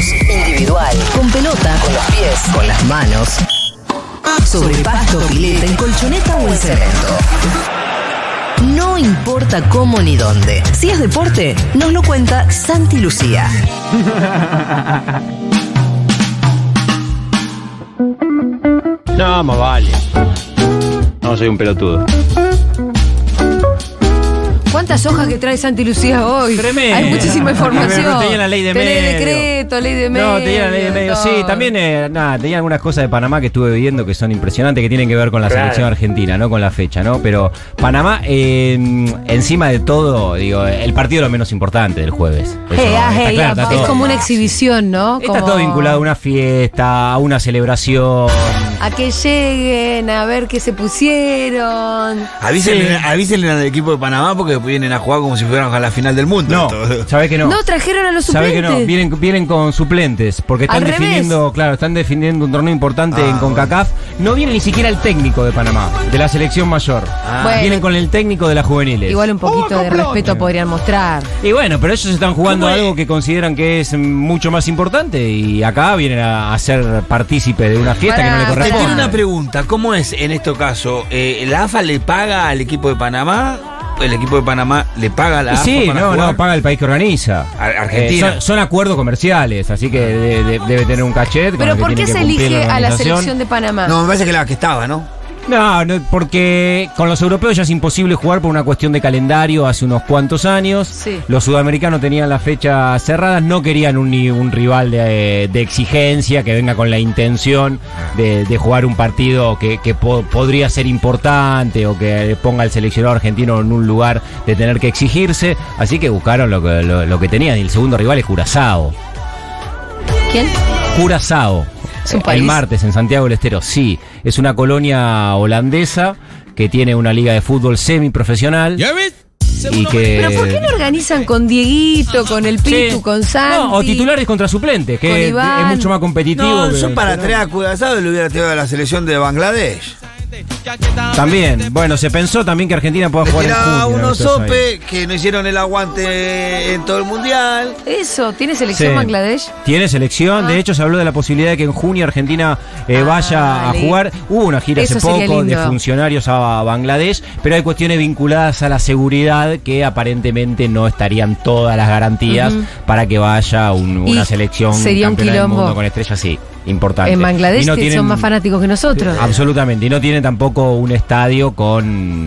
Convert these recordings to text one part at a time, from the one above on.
individual, con pelota, con los pies, con las manos, sobre pasto, pileta, en colchoneta o en cemento. No importa cómo ni dónde. Si es deporte, nos lo cuenta Santi Lucía. No, más vale. No, soy un pelotudo. ¿Cuántas hojas que trae Santi Lucía hoy? Tremendo. Hay muchísima información. Pero tenía la ley de medio. decreto, ley de medio. No, tenía la ley de medio. Sí, también, eh, nada, tenía algunas cosas de Panamá que estuve viendo que son impresionantes, que tienen que ver con la Claro. selección argentina, no con la fecha, ¿no? Pero Panamá, eh, encima de todo, digo, el partido es lo menos importante del jueves. Eso Hey, ah, está hey, claro, está es todo- como una exhibición, ¿no? Está Como todo vinculado a una fiesta, a una celebración. A que lleguen, a ver qué se pusieron. Avísenle, Sí. avísenle al equipo de Panamá porque vienen a jugar como si fueran a la final del mundo. No. ¿sabés que no? No, trajeron a los ¿Sabe suplentes. que no? Vienen, vienen con suplentes, porque están Al revés. definiendo, claro, están definiendo un torneo importante Ah, en CONCACAF. No viene ni siquiera el técnico de Panamá, de la selección mayor. Ah. Bueno. Vienen con el técnico de las juveniles. Igual un poquito de respeto podrían mostrar. Y bueno, pero ellos están jugando algo que consideran que es mucho más importante y acá vienen a, a ser partícipe de una fiesta Pará, que no le Te corresponde. tiene una pregunta, ¿cómo es en este caso? Eh, ¿La AFA le paga al equipo de Panamá? ¿El equipo de Panamá le paga la AFA Sí, para no, jugar? no, paga el país que organiza. Ar- Argentina. Eh, son, son acuerdos comerciales, así que de- de- debe tener un cachet. Pero ¿por qué se elige a la selección de Panamá? No, me parece que la que estaba, ¿no? No, no, porque con los europeos ya es imposible jugar por una cuestión de calendario hace unos cuantos años. Sí. Los sudamericanos tenían las fechas cerradas, no querían un, un rival de, de exigencia que venga con la intención de, de jugar un partido que, que po- podría ser importante o que ponga al seleccionado argentino en un lugar de tener que exigirse. Así que buscaron lo que, lo, lo que tenían. Y el segundo rival es Curazao. ¿Quién? Curazao. ¿Es un El martes en Santiago del Estero, sí. Es una colonia holandesa que tiene una liga de fútbol semiprofesional. Y que. ¿Pero por qué no organizan con Dieguito, con el Pitu, Sí. con Santi? No, o titulares contra suplentes, Con que es, Iván. es mucho más competitivo. No, que- yo para que traer a Curazao le hubiera traído a la selección de Bangladesh. También, bueno, se pensó también que Argentina pueda jugar en junio. unos sope que no hicieron el aguante en todo el mundial. Eso, ¿tiene selección Sí. Bangladesh? Tiene selección, Ah. de hecho se habló de la posibilidad de que en junio Argentina eh, Ah, vaya a jugar. Hubo una gira Eso hace sería poco de lindo. funcionarios a Bangladesh, pero hay cuestiones vinculadas a la seguridad que aparentemente no estarían todas las garantías para que vaya un- Y una selección sería un campeona del quilombo. mundo con estrellas, sí, importante. En Bangladesh no tienen- son más fanáticos que nosotros. Absolutamente, y no tiene tampoco un estadio con,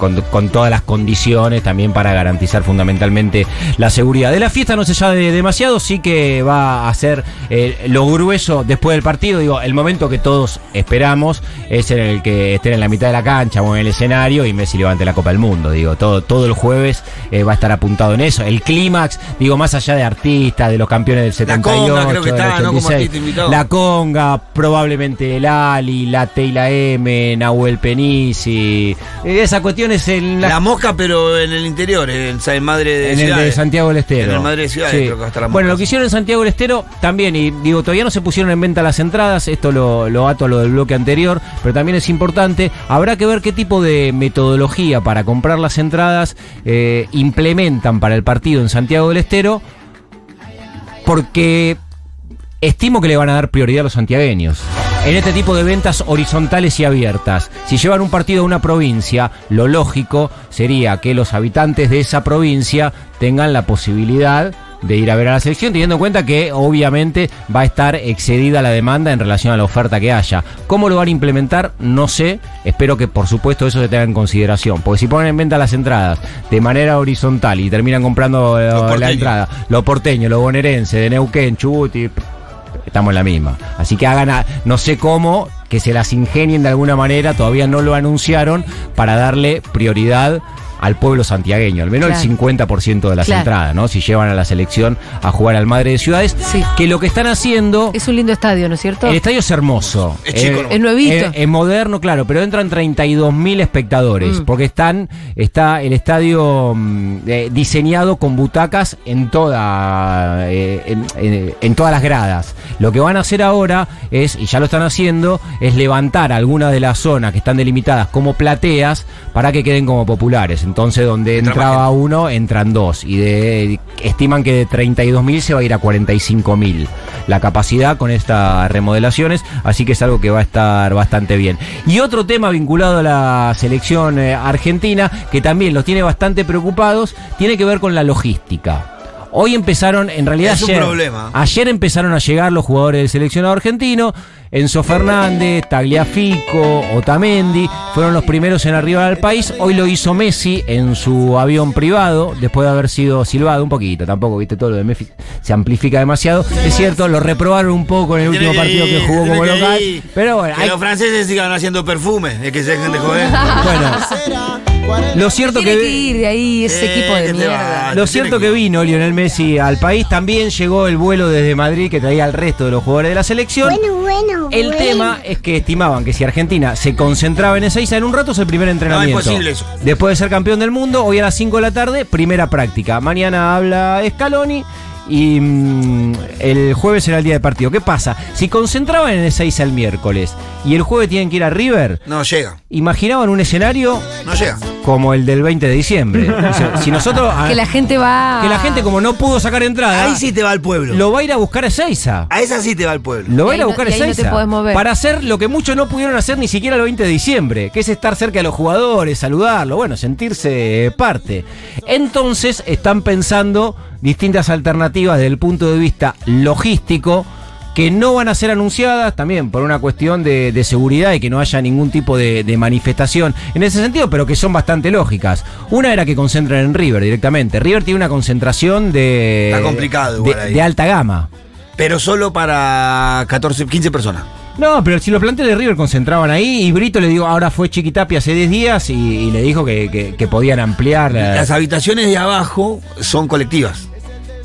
con, con todas las condiciones también para garantizar fundamentalmente la seguridad. De la fiesta no se sabe demasiado, sí que va a ser eh, lo grueso después del partido. Digo, el momento que todos esperamos es en el que estén en la mitad de la cancha o en el escenario y Messi levante la Copa del Mundo. Digo, todo, todo el jueves eh, va a estar apuntado en eso. El clímax, digo, más allá de artistas, de los campeones del 78, Conga creo que está, ¿no? Como 86, artista invitado. la Conga, probablemente el Ali, la T y la M, Nahuel Penisi. Eh, Esa cuestión es la, La mosca, pero en el interior, en San Madre de en el de Ciudades. Santiago del Estero. En el Madre de Ciudades, creo que va a estar la Bueno, mosca. lo que hicieron en Santiago del Estero también, y digo, todavía no se pusieron en venta las entradas, esto lo, lo ato a lo del bloque anterior, pero también es importante, habrá que ver qué tipo de metodología para comprar las entradas eh, implementan para el partido en Santiago del Estero, porque estimo que le van a dar prioridad a los santiagueños. En este tipo de ventas horizontales y abiertas. Si llevan un partido a una provincia, lo lógico sería que los habitantes de esa provincia tengan la posibilidad de ir a ver a la selección, teniendo en cuenta que obviamente va a estar excedida la demanda en relación a la oferta que haya. ¿Cómo lo van a implementar? No sé. Espero que por supuesto eso se tenga en consideración. Porque si ponen en venta las entradas de manera horizontal y terminan comprando eh, la entrada, lo porteño, lo bonaerense, de Neuquén, Chubut y estamos en la misma. Así que hagan, a- no sé cómo, que se las ingenien de alguna manera, todavía no lo anunciaron, para darle prioridad al pueblo santiagueño, al menos Claro. el 50% de las Claro. entradas, ¿no? Si llevan a la selección a jugar al Madre de Ciudades, Sí. que lo que están haciendo... Es un lindo estadio, ¿no es cierto? El estadio es hermoso. Es chico, ¿no? Es nuevito. Es, es moderno, claro, pero entran 32 mil espectadores. Mm. Porque están, está el estadio mm, eh, diseñado con butacas en toda, eh, en, en- en todas las gradas. Lo que van a hacer ahora es, y ya lo están haciendo, es levantar algunas de las zonas que están delimitadas como plateas para que queden como populares. Entonces, donde Entra entraba uno, entran dos. Y de, estiman que de 32.000 se va a ir a 45.000 la capacidad con estas remodelaciones. Así que es algo que va a estar bastante bien. Y otro tema vinculado a la selección eh, argentina, que también los tiene bastante preocupados, tiene que ver con la logística. Hoy empezaron, en realidad Es un ayer, problema. ayer empezaron a llegar los jugadores del seleccionado argentino. Enzo Fernández, Tagliafico, Otamendi fueron los primeros en arribar al país. Hoy lo hizo Messi en su avión privado, después de haber sido silbado un poquito. Tampoco, viste, todo lo de Messi se amplifica demasiado. Es cierto, lo reprobaron un poco en el último partido que jugó como local. Pero bueno, Que hay- los franceses sigan haciendo perfume, es que se dejen de joder. bueno, lo cierto Tiene que... que ir de ahí ese Eh, equipo de mierda. va. Lo cierto que- que vino Lionel Messi al país, también llegó el vuelo desde Madrid que traía al resto de los jugadores de la selección. bueno, El tema es que estimaban que si Argentina se concentraba en Ezeiza en un rato es el primer entrenamiento. imposible eso. Después de ser campeón del mundo, hoy a las 5 de la tarde, primera práctica. Mañana habla Scaloni y mm, el jueves será el día de partido. ¿Qué pasa? Si concentraban en el miércoles y el jueves tienen que ir a River, No llega, imaginaban un escenario no llega. Como el del 20 de diciembre. O sea, si nosotros... Que la gente va. que la gente como no pudo sacar entrada, Ahí sí te va al pueblo. lo va a ir a buscar a Ezeiza. A esa sí te va al pueblo. Lo va a ir a no- buscar no te Ezeiza mover. para hacer lo que muchos no pudieron hacer ni siquiera el 20 de diciembre, que es estar cerca de los jugadores, saludarlos, bueno, sentirse parte. Entonces están pensando distintas alternativas desde el punto de vista logístico que no van a ser anunciadas también por una cuestión de, de seguridad y que no haya ningún tipo de, de manifestación en ese sentido, pero que son bastante lógicas. Una era que concentren en River directamente. River tiene una concentración de, Está complicado igual de- ahí. de alta gama. Pero solo para 14, 15 personas. No, pero si los planteles de River concentraban ahí y Brito le digo, ahora fue Chiquitapia hace 10 días y, y le dijo que, que- que podían ampliar. la- Las habitaciones de abajo son colectivas.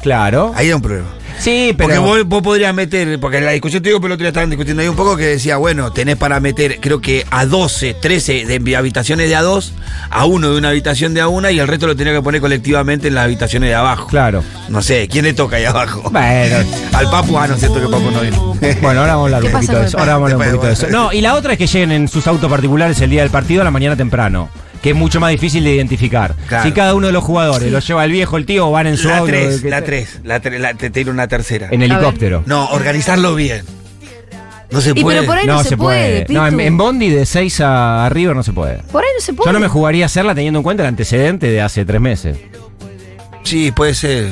claro. Ahí hay un problema. Sí, Porque vos, vos podrías meter, porque en la discusión te digo, pero el otro día estaban discutiendo ahí un poco que decía, bueno, tenés para meter, creo que a 12, 13 de habitaciones de a dos, a uno de una habitación de a una y el resto lo tenía que poner colectivamente en las habitaciones de abajo. Claro. No sé, ¿quién le toca ahí abajo? Bueno, Al Papu, ah, no es cierto que Papu no vino. bueno, ahora vamos a hablar ¿Qué un poquito de eso. Ahora vamos a hablar un poquito de eso. No, y la otra es que lleguen en sus autos particulares el día del partido a la mañana temprano. Que es mucho más difícil de identificar. Claro. Si cada uno de los jugadores lo lleva el viejo, el tío, o van en su La auto. 3, que- la 3, la 3, la, te tiro una tercera. En helicóptero. No, organizarlo bien. No se Y puede. pero por ahí no, se, puede. No, en, Bondi de 6 a River no se puede. Por ahí no se puede. Yo no me jugaría a hacerla teniendo en cuenta el antecedente de hace tres meses. Sí, puede ser.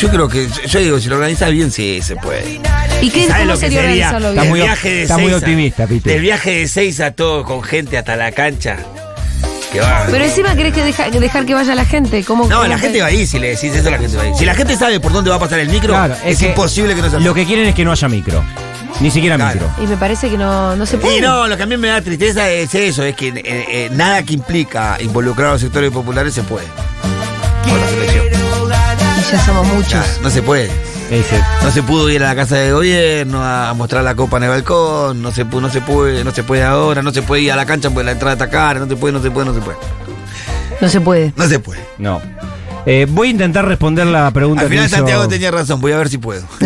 Yo creo que, yo digo, si lo organizas bien, sí, se puede. ¿Y qué, ¿Sabes lo que sería Está bien? muy- el viaje de está muy optimista, Pitu. Del viaje de seis a todo con gente hasta la cancha. Que va. Pero encima querés que deja- que dejar que vaya la gente. ¿Cómo, no, cómo la gente va ahí, si le decís eso, la gente va ahí. Si la gente sabe por dónde va a pasar el micro, Claro, es, que imposible que no se Lo que quieren es que no haya micro. Ni siquiera Claro. micro. Y me parece que no, no se puede. Y no, lo que a mí me da tristeza es eso, es que eh, eh, nada que implica involucrar a los sectores populares se puede. Por la selección. Y ya somos muchos. Ya, no se puede. Ese. No se pudo ir a la casa de gobierno a mostrar la copa en el balcón, no se, no se puede, no se puede ahora, no se puede ir a la cancha porque la entrada está cara, no se puede, no se puede, no se puede. No se puede. No se puede. No. Eh, voy a intentar responder la pregunta Al final que hizo... Santiago tenía razón, voy a ver si puedo.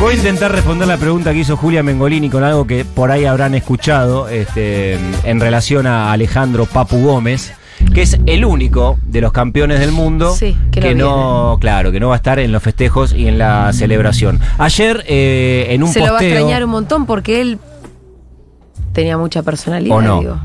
Voy a intentar responder la pregunta que hizo Julia Mengolini con algo que por ahí habrán escuchado este, en relación a Alejandro Papu Gómez, que es el único de los campeones del mundo Sí, que no claro, que no va a estar en los festejos y en la celebración. Ayer eh, en un se lo va a posteo extrañar un montón porque él tenía mucha personalidad, o no. digo.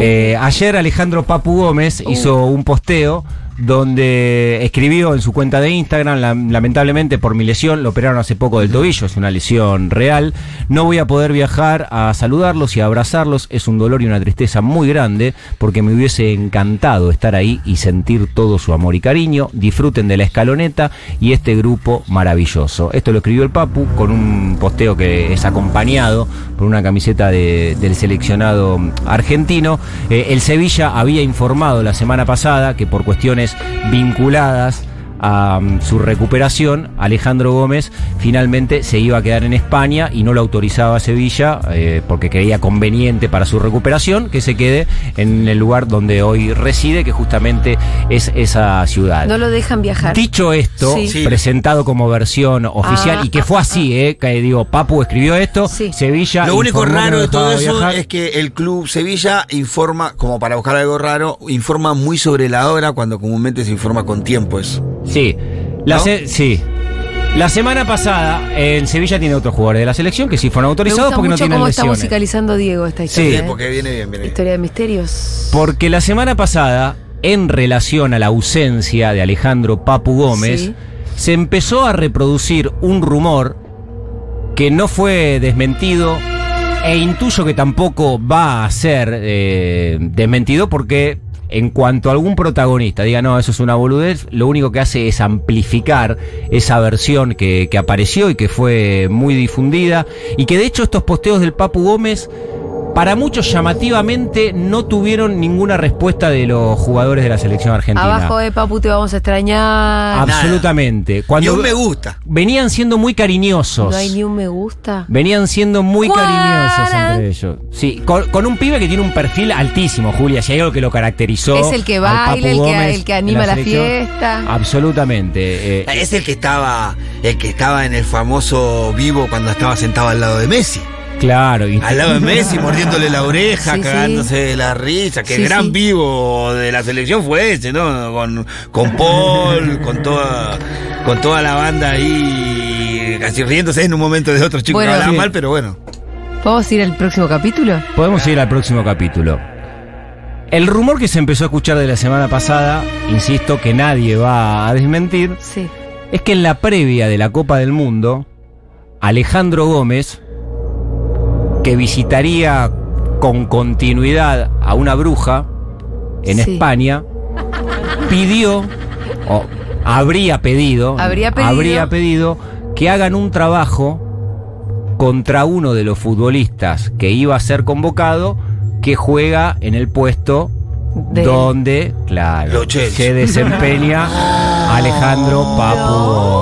Eh, ayer Alejandro Papu Gómez Uh. hizo un posteo donde escribió en su cuenta de Instagram, la- lamentablemente por mi lesión, lo operaron hace poco del tobillo, es una lesión real, no voy a poder viajar a saludarlos y a abrazarlos, es un dolor y una tristeza muy grande, porque me hubiese encantado estar ahí y sentir todo su amor y cariño, disfruten de la escaloneta y este grupo maravilloso. Esto lo escribió el Papu con un posteo que es acompañado por una camiseta de- del seleccionado argentino. Eh, el Sevilla había informado la semana pasada que por cuestiones vinculadas a um, su recuperación, Alejandro Gómez finalmente se iba a quedar en España y no lo autorizaba Sevilla eh, porque creía conveniente para su recuperación que se quede en el lugar donde hoy reside, que justamente es esa ciudad. No lo dejan viajar. Dicho esto, Sí. Presentado como versión oficial Ah, y que fue así, eh, que digo, Papu escribió esto, Sí. Sevilla. Lo único raro de todo eso viajar. es que el club Sevilla informa, como para buscar algo raro, informa muy sobre la hora cuando comúnmente se informa con tiempo eso. Sí. La ¿No? se- sí. La semana pasada en Sevilla tiene otros jugadores de la selección que sí fueron Me autorizados gusta porque no tienen cómo está lesiones. musicalizando Diego esta historia. Sí, ¿eh? porque viene bien, viene bien. Historia de misterios. Porque la semana pasada, en relación a la ausencia de Alejandro Papu Gómez, Sí. se empezó a reproducir un rumor que no fue desmentido e intuyo que tampoco va a ser eh, desmentido porque en cuanto a algún protagonista diga no, eso es una boludez, lo único que hace es amplificar esa versión que, que apareció y que fue muy difundida y que de hecho estos posteos del Papu Gómez para muchos llamativamente no tuvieron ninguna respuesta de los jugadores de la selección argentina. Abajo de Papu te vamos a extrañar. Absolutamente. Cuando un me gusta. venían siendo muy cariñosos. No hay ni un me gusta. Venían siendo muy cariñosos entre ellos. Sí, con, con un pibe que tiene un perfil altísimo, Julia. Si hay algo que lo caracterizó. Es el que baila, el que- el que anima la fiesta. Absolutamente. eh, Es el que estaba, el que estaba en el famoso vivo cuando estaba sentado al lado de Messi. Claro. y- Al lado de Messi, mordiéndole la oreja, Sí, cagándose de la risa. Que Sí, el gran sí. vivo de la selección fue ese, ¿no? Con, con Paul, con toda, con toda la banda ahí, casi riéndose en un momento de otros chicos Bueno, mal, pero bueno. ¿Podemos ir al próximo capítulo? Podemos ir al próximo capítulo. El rumor que se empezó a escuchar de la semana pasada, insisto que nadie va a desmentir, Sí. es que en la previa de la Copa del Mundo, Alejandro Gómez, que visitaría con continuidad a una bruja en Sí. España, pidió, o habría pedido, Habría pedido. habría pedido que hagan un trabajo contra uno de los futbolistas que iba a ser convocado, que juega en el puesto De- donde, claro, se desempeña Alejandro Papu.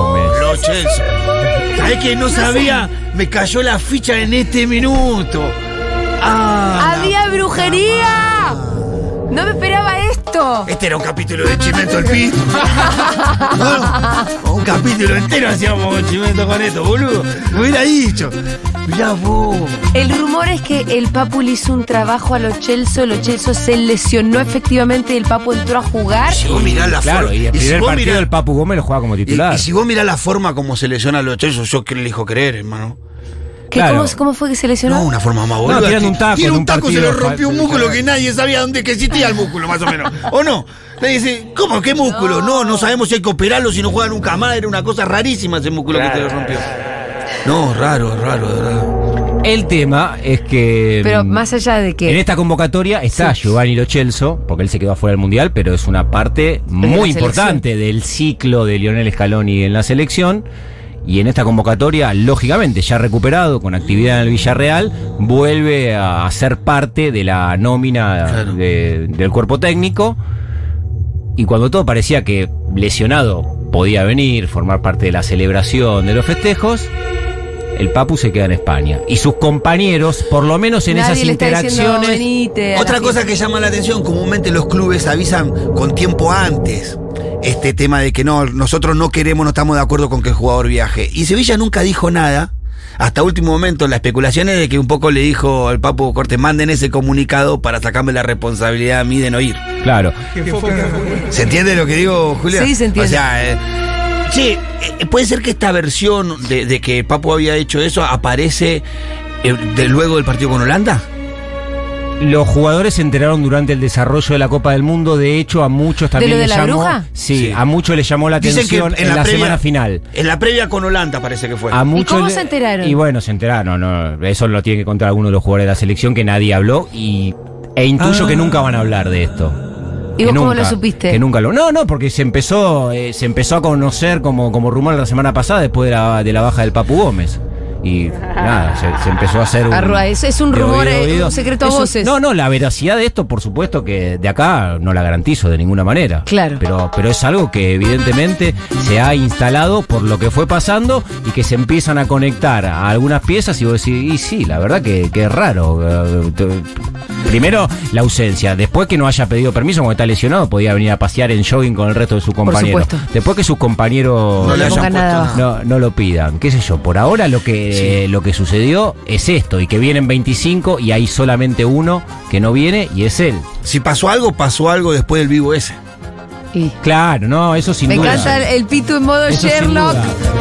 ¿Sabés que no sabía? Me cayó la ficha en este minuto. Ah, ¡Había brujería! No me esperaba esto. Este era un capítulo de Chimento el Pito. No, un capítulo entero hacíamos con Chimento con esto, boludo. Me hubiera dicho. Mirá vos. El rumor es que el Papu le hizo un trabajo a los Chelsea, los Chelsea se lesionó efectivamente y el Papu entró a jugar. Si vos mirás la Claro, forma. y el primer partido mirás- del Papu Gómez lo juega como titular. y si vos mirás la forma como se lesiona a los Chelsea, yo que le elijo creer, hermano. ¿Qué, Claro. cómo, cómo fue que se lesionó? No, una forma más No, boluda. tirando un taco Tiene en un un taco, se le rompió un músculo que nadie sabía dónde que existía el músculo, más o menos. ¿O no? Le dice, ¿cómo? ¿Qué músculo? No, no sabemos si hay que operarlo, si no juega nunca más. Era una cosa rarísima ese músculo que se le rompió. No, raro, raro, de verdad. El tema es que. Pero mm, más allá de En que esta convocatoria está Giovanni Lo Celso, porque él se quedó afuera del Mundial, pero es una parte muy selección. importante del ciclo de Lionel Scaloni en la selección. Y en esta convocatoria, lógicamente, ya recuperado, con actividad en el Villarreal, vuelve a ser parte de la nómina Claro. de- del cuerpo técnico. Y cuando todo parecía que lesionado podía venir, formar parte de la celebración de los festejos, el Papu se queda en España. Y sus compañeros, por lo menos en nadie esas diciendo, interacciones, "Venite a la Otra cosa fiesta". que llama la atención, comúnmente los clubes avisan con tiempo antes este tema de que no, nosotros no queremos, no estamos de acuerdo con que el jugador viaje. Y Sevilla nunca dijo nada. Hasta último momento, la especulación es de que un poco le dijo al Papu Cortés, manden ese comunicado para sacarme la responsabilidad a mí de no ir. claro. ¿Se entiende lo que digo, Julia? Sí, se entiende. O sea, eh, che, eh, puede ser que esta versión de, de que Papu había hecho eso aparece eh, de luego del partido con Holanda. Los jugadores se enteraron durante el desarrollo de la Copa del Mundo. De hecho, a muchos también lo de les la llamó. bruja? Sí, Sí. a muchos les llamó la Dicen que atención en, la, semana final. En la previa con Holanda parece que fue. A muchos cómo le- se enteraron? Y bueno, se enteraron. no, eso lo tiene que contar alguno de los jugadores de la selección que nadie habló y e intuyo Ah. que nunca van a hablar de esto. ¿Y vos cómo lo supiste? Que nunca lo. No, no, porque se empezó, eh, se empezó a conocer como, como rumor la semana pasada después de la, de la baja del Papu Gómez. Y nada, se, se empezó a hacer un. Arrua, es- es un rumor, oído eh, oído. un secreto a voces. No, no, la veracidad de esto, por supuesto que de acá no la garantizo de ninguna manera. Claro. Pero, pero es algo que evidentemente se ha instalado por lo que fue pasando y que se empiezan a conectar a algunas piezas y vos decís, y sí, la verdad que, que es raro. Primero, la ausencia. Después que no haya pedido permiso, como está lesionado, podía venir a pasear en jogging con el resto de sus compañeros. supuesto. Después que sus compañeros No no, no lo pidan. ¿Qué sé yo? Por ahora lo que, lo que sucedió es esto y que vienen 25 y hay solamente uno que no viene y es él. Si pasó algo, pasó algo después del vivo ese. Y- Claro, no, eso sin me duda. encanta el, el pito en modo Eso Sherlock.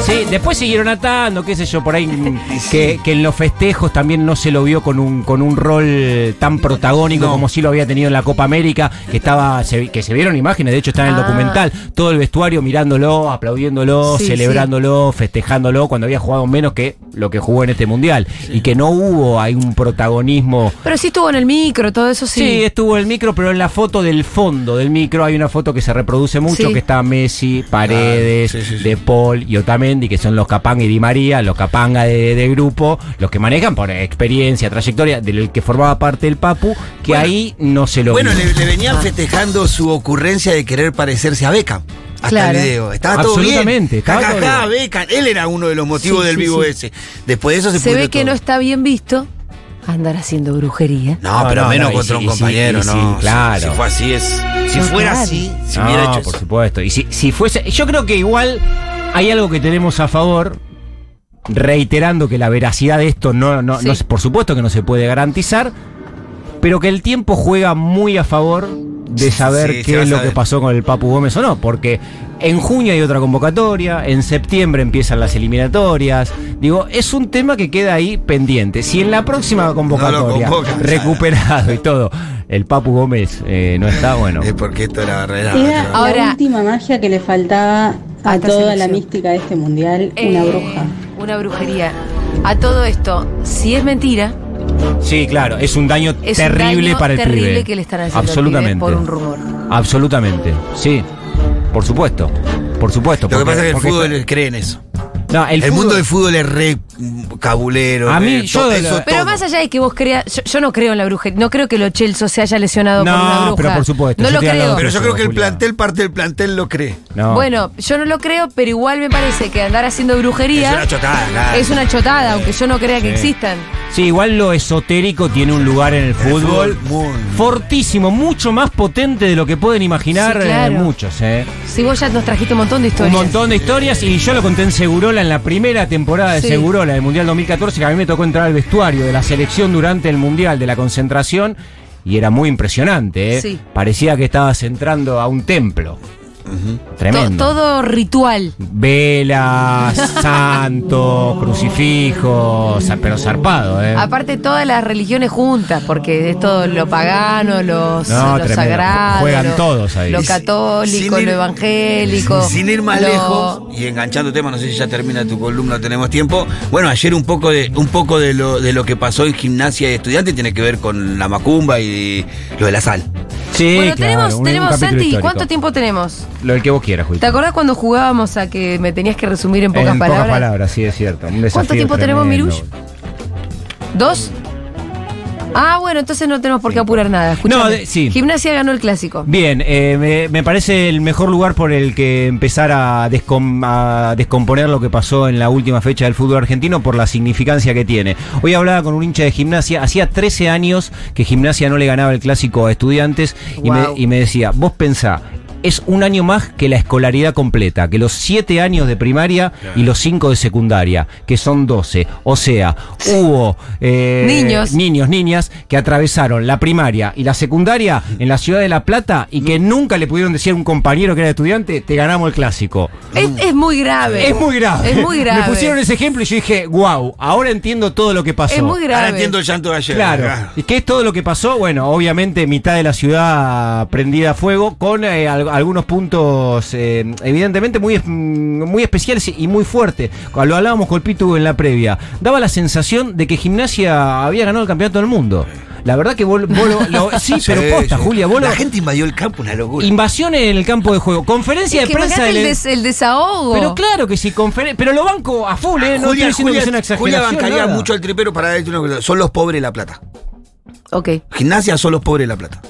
Sí, después siguieron atando, qué sé yo, por ahí que, que en los festejos también no se lo vio con un, con un rol tan protagónico No. como sí lo había tenido en la Copa América, que estaba, se- que se vieron imágenes, de hecho está en el Ah. documental, todo el vestuario mirándolo, aplaudiéndolo, Sí, celebrándolo, festejándolo, cuando había jugado menos que lo que jugó en este mundial. Y que no hubo ahí un protagonismo Pero sí estuvo en el micro, todo eso sí. Sí. estuvo el micro, pero en la foto del fondo del micro hay una foto que se reproduce mucho, Sí. que está Messi, Paredes, Claro, sí, sí, sí. De Paul y Otamendi, que son los Capanga y Di María, los Capanga de, de grupo, los que manejan por experiencia, trayectoria, del que formaba parte el Papu, que Bueno. ahí no se lo Bueno, le, le venían Ah. festejando su ocurrencia de querer parecerse a Beckham. Hasta Claro. el video. Estaba todo bien. Absolutamente, estaba todo bien. Beckham. Él era uno de los motivos Sí, del vivo sí. ese. Después de eso se, Se ve que todo. no está bien visto andar haciendo brujería. No, No, pero no, menos no, contra si- un compañero, si- no. Si- claro. Si, fue así, es. Si fuera claro. así, si No, hubiera hecho por eso. supuesto. Y si, si fuese. Yo creo que igual hay algo que tenemos a favor. Reiterando que la veracidad de esto no, no, Sí. no por supuesto que no se puede garantizar, pero que el tiempo juega muy a favor de saber Sí, qué es lo saber. que pasó con el Papu Gómez o no, porque en junio hay otra convocatoria, en septiembre empiezan las eliminatorias. Digo, es un tema que queda ahí pendiente. Si en la próxima convocatoria, convocan, recuperado y todo, el Papu Gómez eh, no está, bueno. Es porque esto era verdad. Era Ahora- la última magia que le faltaba A toda la mística de este mundial, una Eh, bruja. Una brujería. A todo esto, si es mentira, Sí, claro, es un daño es un terrible daño para el terrible pibe. que le están haciendo al Absolutamente. pibe por un rumor. Absolutamente, sí. Por supuesto. Por supuesto. Lo que pasa es que el fútbol está- cree en eso. No, el, mundo del fútbol es re cabulero. A mí, re yo eso Pero todo. más allá de que vos creas, yo, yo no creo en la brujería, no creo que lo Chelso se haya lesionado No, por una bruja. pero por supuesto, No lo creo. Pero yo creo que el Julián. plantel, parte del plantel lo cree. No. Bueno, yo no lo creo, pero igual me parece que andar haciendo brujería Es una chotada, claro. es una chotada, aunque yo no crea que existan. Sí, igual lo esotérico tiene un lugar en el fútbol, fortísimo, mucho más potente de lo que pueden imaginar Sí, claro. eh, muchos, ¿eh? Si vos ya nos trajiste un montón de Un historias. montón de historias y yo lo conté en Segurola en la primera temporada de Sí. Segurola del Mundial 2014 que a mí me tocó entrar al vestuario de la selección durante el Mundial de la concentración y era muy impresionante, ¿eh? Sí. Parecía que estabas entrando a un templo. Tremendo. todo ritual. Velas, santo, crucifijo, sa- pero zarpado, ¿eh? Aparte todas las religiones juntas, porque es todo lo pagano, los, No, lo sagrado, Juegan lo, todos ahí. lo católico, sin ir- lo evangélico. Sin ir más lo- lejos y enganchando temas, no sé si ya termina tu columna, no tenemos tiempo. Bueno, ayer un poco de un poco de lo de lo que pasó en gimnasia y estudiantes tiene que ver con la macumba y lo de la sal. Sí, Bueno, claro, tenemos, un- un tenemos capítulo Santi, histórico. ¿cuánto tiempo tenemos? Lo del que vos quieras, Julio. ¿Te acordás cuando jugábamos a que me tenías que resumir en pocas en palabras? pocas palabras, sí, es cierto. Un ¿Cuánto desafío tiempo tenemos, tremendo. Mirush? ¿Dos? Ah, bueno, entonces no tenemos por qué apurar nada. Escuchame. No, de- sí. Gimnasia ganó el clásico. Bien, eh, me, me parece el mejor lugar por el que empezar a, descom- a descomponer lo que pasó en la última fecha del fútbol argentino por la significancia que tiene. Hoy hablaba con un hincha de gimnasia, hacía 13 años que gimnasia no le ganaba el clásico a estudiantes y, me, Wow. y me decía, vos pensá, es un año más que la escolaridad completa, que los 7 años de primaria y los 5 de secundaria, que son 12. O sea, hubo eh, Niños. niños, niñas que atravesaron la primaria y la secundaria en la ciudad de La Plata y que nunca le pudieron decir a un compañero que era estudiante, te ganamos el clásico. Es, es muy grave. Es muy grave. Es muy grave. Me pusieron ese ejemplo y yo dije, wow, ahora entiendo todo lo que pasó. Es muy grave. Ahora entiendo el llanto de ayer. Claro. ¿Y qué es todo lo que pasó? Bueno, obviamente mitad de la ciudad prendida a fuego con eh, al- algunos puntos eh, evidentemente muy, muy especiales y muy fuertes. Lo hablábamos con el Pitu en la previa. Daba la sensación de que Gimnasia había ganado el campeonato del mundo. La verdad que vos, vos lo, lo- sí, pero posta, sí. Julia, vos La lo- gente invadió el campo, una locura. Invasión en el campo de juego. Conferencia Es de prensa el, des- el desahogo. Pero claro que sí, conferen- pero lo banco a full, ¿eh? No estoy Julia, diciendo Julia, que sea una Julia bancaría nada. mucho al tripero para decirte una cosa. Son los pobres de La Plata. Ok. Gimnasia son los pobres de La Plata.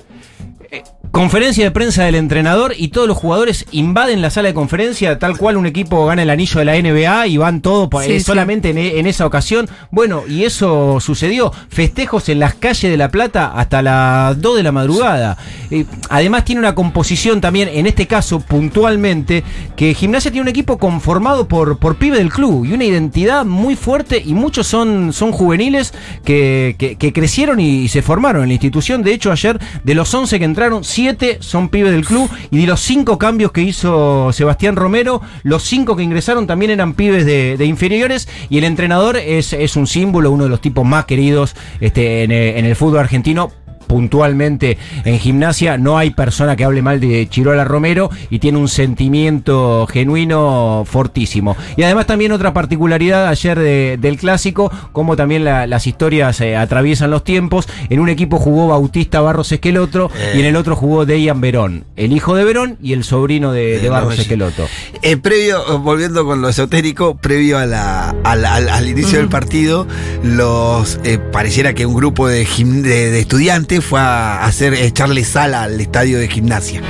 Conferencia de prensa del entrenador y todos los jugadores invaden la sala de conferencia, tal cual un equipo gana el anillo de la NBA y van todos pa- Sí, eh, sí. solamente en, en esa ocasión. Bueno, y eso sucedió. Festejos en las calles de La Plata hasta las 2 de la madrugada. Eh, además tiene una composición también, en este caso puntualmente, que Gimnasia tiene un equipo conformado por, por pibe del club y una identidad muy fuerte y muchos son, son juveniles que, que- que crecieron y, se formaron en la institución. De hecho, ayer de los 11 que entraron, 7 son pibes del club y de los 5 cambios que hizo Sebastián Romero, los 5 que ingresaron también eran pibes de, inferiores y el entrenador es, es un símbolo, uno de los tipos más queridos este, eh, en el fútbol argentino puntualmente en gimnasia, no hay persona que hable mal de Chirola Romero y tiene un sentimiento genuino fortísimo. Y además también otra particularidad ayer de- del clásico, como también la- las historias eh, atraviesan los tiempos. En un equipo jugó Bautista Barros Esqueloto y en el otro jugó Dejan Verón, el hijo de Verón y el sobrino de, de Eh, Barros no, Esqueloto. Eh, previo, volviendo con lo esotérico, previo a la- al, al- al inicio del partido, los pareciera que un grupo de- de estudiantes fue a hacer echarle sal al estadio de gimnasia.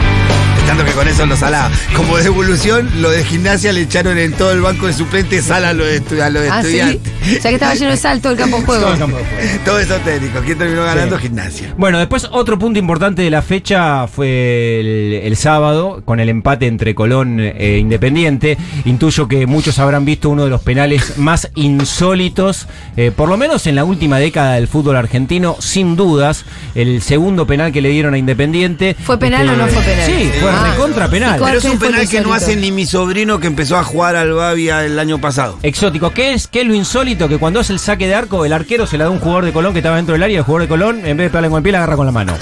Tanto que con eso lo salaba. Como devolución, lo de gimnasia le echaron en todo el banco de suplentes sal a los, estu- a los Ah, sí. estudiantes. O sea que estaba lleno de salto el campo de juego. Todo esotérico. ¿Quién terminó ganando? Gimnasia. Bueno, después otro punto importante de la fecha fue el, el sábado con el empate entre Colón e Independiente. Intuyo que muchos habrán visto uno de los penales más insólitos, eh, por lo menos en la última década del fútbol argentino, sin dudas. El segundo penal que le dieron a Independiente. ¿Fue penal Este, o no fue penal? Sí, fue Ah. recontra ¿Y penal. cuál Pero es un penal que no hace ni mi sobrino que empezó a jugar al Bavia el año pasado. Exótico. ¿Qué es, ¿Qué es lo insólito? Que cuando hace el saque de arco, el arquero se la da a un jugador de Colón que estaba dentro del área y el jugador de Colón, en vez de pegarle con el pie, la agarra con la mano.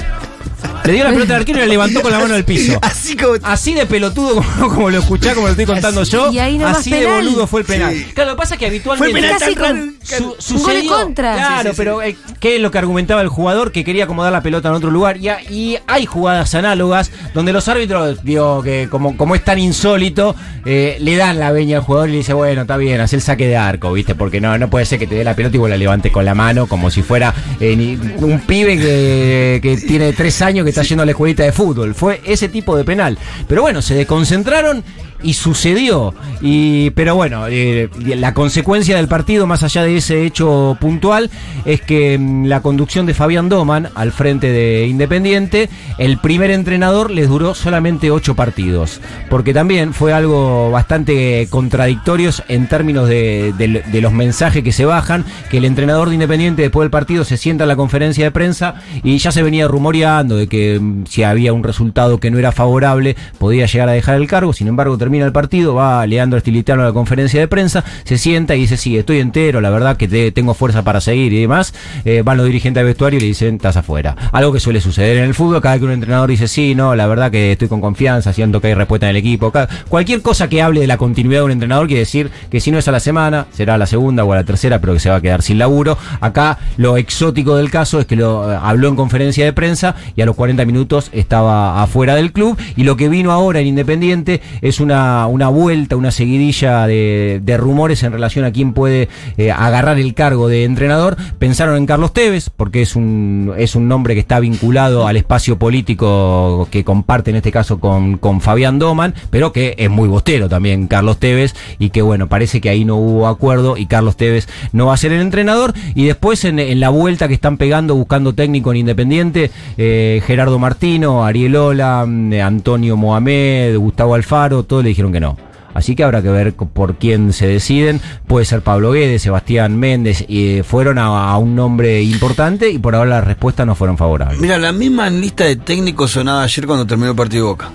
Le dio la pelota al arquero y la levantó con la mano al piso. Así como. Así de pelotudo como, como lo escuchá, como lo estoy contando yo. Y ahí nomás así de penal. boludo fue el penal. Sí. Claro, lo que pasa es que habitualmente. Fue penal Casi tan. Su- Un gol en sucedió- contra. Claro, Sí, sí, sí. pero eh, ¿qué es lo que argumentaba el jugador? Que quería acomodar la pelota en otro lugar. Y, ha- y hay jugadas análogas donde los árbitros, digo, que como, como es tan insólito, eh, le dan la veña al jugador y le dice, bueno, está bien, haz el saque de arco, ¿viste? Porque no, no puede ser que te dé la pelota y vos la levantes con la mano como si fuera eh, un pibe que, que tiene tres años que está yendo a la escuelita de fútbol. Fue ese tipo de penal. Pero bueno, se desconcentraron y sucedió. Y, pero bueno, eh, la consecuencia del partido, más allá de ese hecho puntual, es que mm, la conducción de Fabián Doman al frente de Independiente, el primer entrenador les duró solamente ocho partidos. Porque también fue algo bastante contradictorios en términos de, de- los mensajes que se bajan, que el entrenador de Independiente después del partido se sienta en la conferencia de prensa y ya se venía rumoreando de que mm, si había un resultado que no era favorable, podía llegar a dejar el cargo. Sin embargo, termina el partido, va Leandro Estilitano a la conferencia de prensa, se sienta y dice, sí, estoy entero, la verdad que te- tengo fuerza para seguir y demás. Eh, van los dirigentes del vestuario y le dicen, estás afuera. Algo que suele suceder en el fútbol, cada vez que un entrenador dice, sí, no, la verdad que estoy con confianza, siento que hay respuesta en el equipo. Cualquier cosa que hable de la continuidad de un entrenador quiere decir que si no es a la semana, será a la segunda o a la tercera, pero que se va a quedar sin laburo. Acá lo exótico del caso es que lo eh, habló en conferencia de prensa y a los 40 minutos estaba afuera del club. Y lo que vino ahora en Independiente es una, una vuelta, una seguidilla de, rumores en relación a quién puede eh, agarrar el cargo de entrenador. Pensaron en Carlos Tevez, porque es un, es un nombre que está vinculado al espacio político que comparte en este caso con, con Fabián Doman, pero que es muy bostero también Carlos Tevez y que bueno, parece que ahí no hubo acuerdo y Carlos Tevez no va a ser el entrenador. Y después en, la vuelta que están pegando buscando técnico en Independiente, eh, Gerardo Martino, Ariel Ola, mm, Antonio Mohamed, Gustavo Alfaro, todos dijeron que no. Así que habrá que ver por quién se deciden. Puede ser Pablo Guedes, Sebastián Méndez. Eh, fueron a, a un nombre importante y por ahora las respuestas no fueron favorables. Mira, la misma lista de técnicos sonaba ayer cuando terminó el partido de Boca.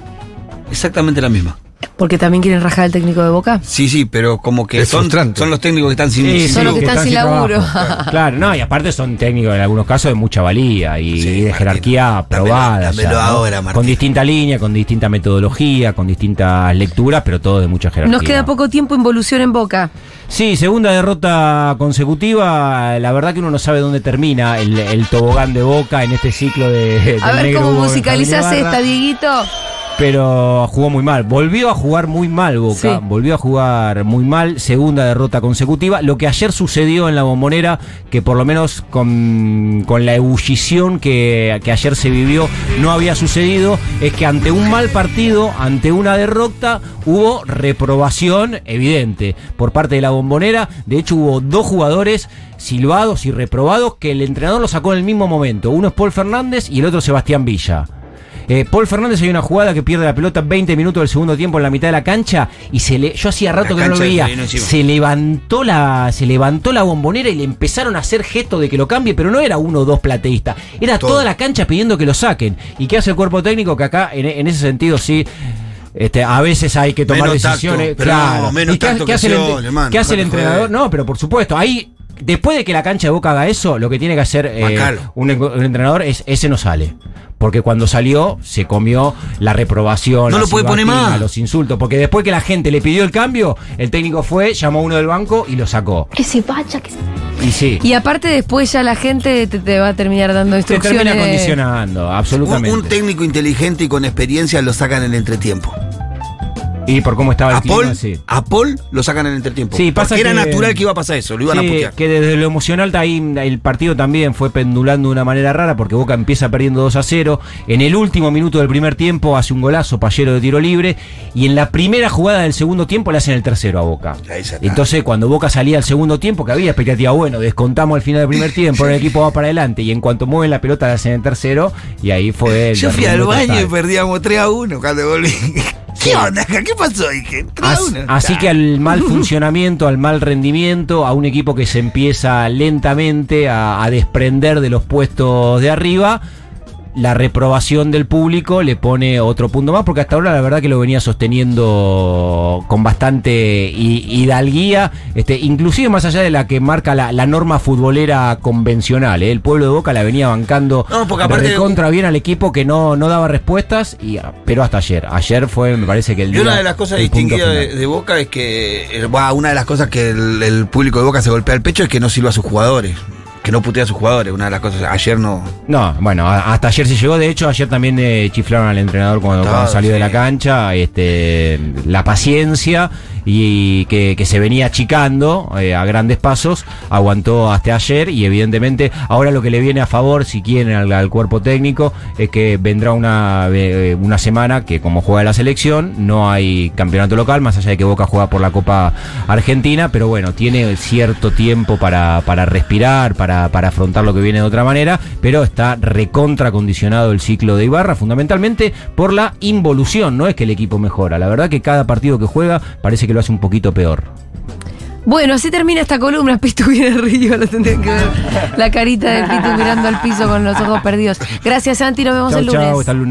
Exactamente la misma. Porque también quieren rajar al técnico de Boca. Sí, sí, pero como que Es son, los técnicos que están sin. Sí, sin- Son los que están sin laburo. trabajo. Claro, no, y aparte son técnicos en algunos casos de mucha valía y, Sí, y de Martín, jerarquía probada. dámelo ya, ¿no? ahora, Martín. Con distinta línea, con distinta metodología, con distintas lecturas, pero todo de mucha jerarquía. Nos queda poco tiempo, involución en Boca. Sí, segunda derrota consecutiva. La verdad que uno no sabe dónde termina el, el tobogán de Boca en este ciclo de. A del ver negro cómo musicalizás esta, Dieguito. Pero jugó muy mal. Volvió a jugar muy mal Boca. Sí. Volvió a jugar muy mal. Segunda derrota consecutiva. Lo que ayer sucedió en la bombonera, que por lo menos con, con la ebullición que, que ayer se vivió, no había sucedido, es que ante un mal partido, ante una derrota, hubo reprobación evidente por parte de la bombonera. De hecho, hubo dos jugadores silbados y reprobados que el entrenador lo sacó en el mismo momento. Uno es Paul Fernández y el otro Sebastián Villa. Eh, Paul Fernández hay una jugada que pierde la pelota 20 minutos del segundo tiempo en la mitad de la cancha y se le, yo hacía rato La que no lo veía. se levantó la, se levantó la bombonera y le empezaron a hacer gesto de que lo cambie, pero no era uno o dos plateístas, era Todo. toda la cancha pidiendo que lo saquen. ¿Y qué hace el cuerpo técnico? Que acá, en, en ese sentido, sí. Este, a veces hay que tomar Menos decisiones. claro. no, menos ¿Y qué, tacto qué que hace el, qué hace el entrenador? No, pero por supuesto, ahí, después de que la cancha de Boca haga eso, lo que tiene que hacer eh, un, un entrenador es ese no sale. Porque cuando salió se comió la reprobación, No lo puede poner más. los insultos. Porque después que la gente le pidió el cambio, el técnico fue, llamó a uno del banco y lo sacó. Que se vaya, que se... Y sí, Y aparte después ya la gente te, te va a terminar dando te instrucciones. termina de- condicionando, Un, absolutamente. un técnico inteligente y con experiencia lo sacan en el entretiempo. Y por cómo estaba el A clima, Paul, sí. a Paul lo sacan en el entretiempo. Sí, pasa Porque era que- natural que iba a pasar eso, lo iban Sí, a putear. que desde lo emocional ahí el partido también fue pendulando de una manera rara porque Boca empieza perdiendo 2 a 0. En el último minuto del primer tiempo hace un golazo Pallero de tiro libre y en la primera jugada del segundo tiempo le hacen el tercero a Boca. Entonces cuando Boca salía al segundo tiempo, que había expectativa, bueno, descontamos al final del primer tiempo, el equipo va para adelante y en cuanto mueven la pelota le hacen el tercero y ahí fue el Yo fui al baño y perdíamos 3 a 1 cuando volví. ¿Qué onda? ¿Qué pasó? Dije, 3 a As- 1. Así que al mal funcionamiento, al mal rendimiento, a un equipo que se empieza lentamente a, a desprender de los puestos de arriba, la reprobación del público le pone otro punto más, porque hasta ahora la verdad que lo venía sosteniendo con bastante hi- hidalguía, este, inclusive más allá de la que marca la, la norma futbolera convencional. ¿eh? El pueblo de Boca la venía bancando No, porque aparte- contra bien al equipo que no, no daba respuestas, y, pero hasta ayer. Ayer fue, me parece que el Y día. una de las cosas distinguidas de, de Boca es que, eh, una de las cosas que el, el público de Boca se golpea el pecho es que no silba a sus jugadores. Que no putea a sus jugadores. Una de las cosas, ayer no. No, bueno, hasta ayer se llegó. De hecho, ayer también eh, chiflaron al entrenador cuando, Todo, cuando salió de la cancha. Este, la paciencia y que, se venía achicando eh, a grandes pasos, aguantó hasta ayer. Y evidentemente, ahora lo que le viene a favor, si quieren, al, cuerpo técnico, es que vendrá una, eh, una semana que, como juega la selección, no hay campeonato local, más allá de que Boca juega por la Copa Argentina. Pero bueno, tiene cierto tiempo para, para respirar, para, para afrontar lo que viene de otra manera, pero está recontra condicionado el ciclo de Ibarra, fundamentalmente por la involución, no es que el equipo mejora, la verdad que cada partido que juega parece que lo hace un poquito peor. Bueno, así termina esta columna. Pitu viene río, lo tendrían que ver. La carita de Pitu mirando al piso con los ojos perdidos. Gracias, Santi. Nos vemos Chau, el lunes. chau, hasta el lunes.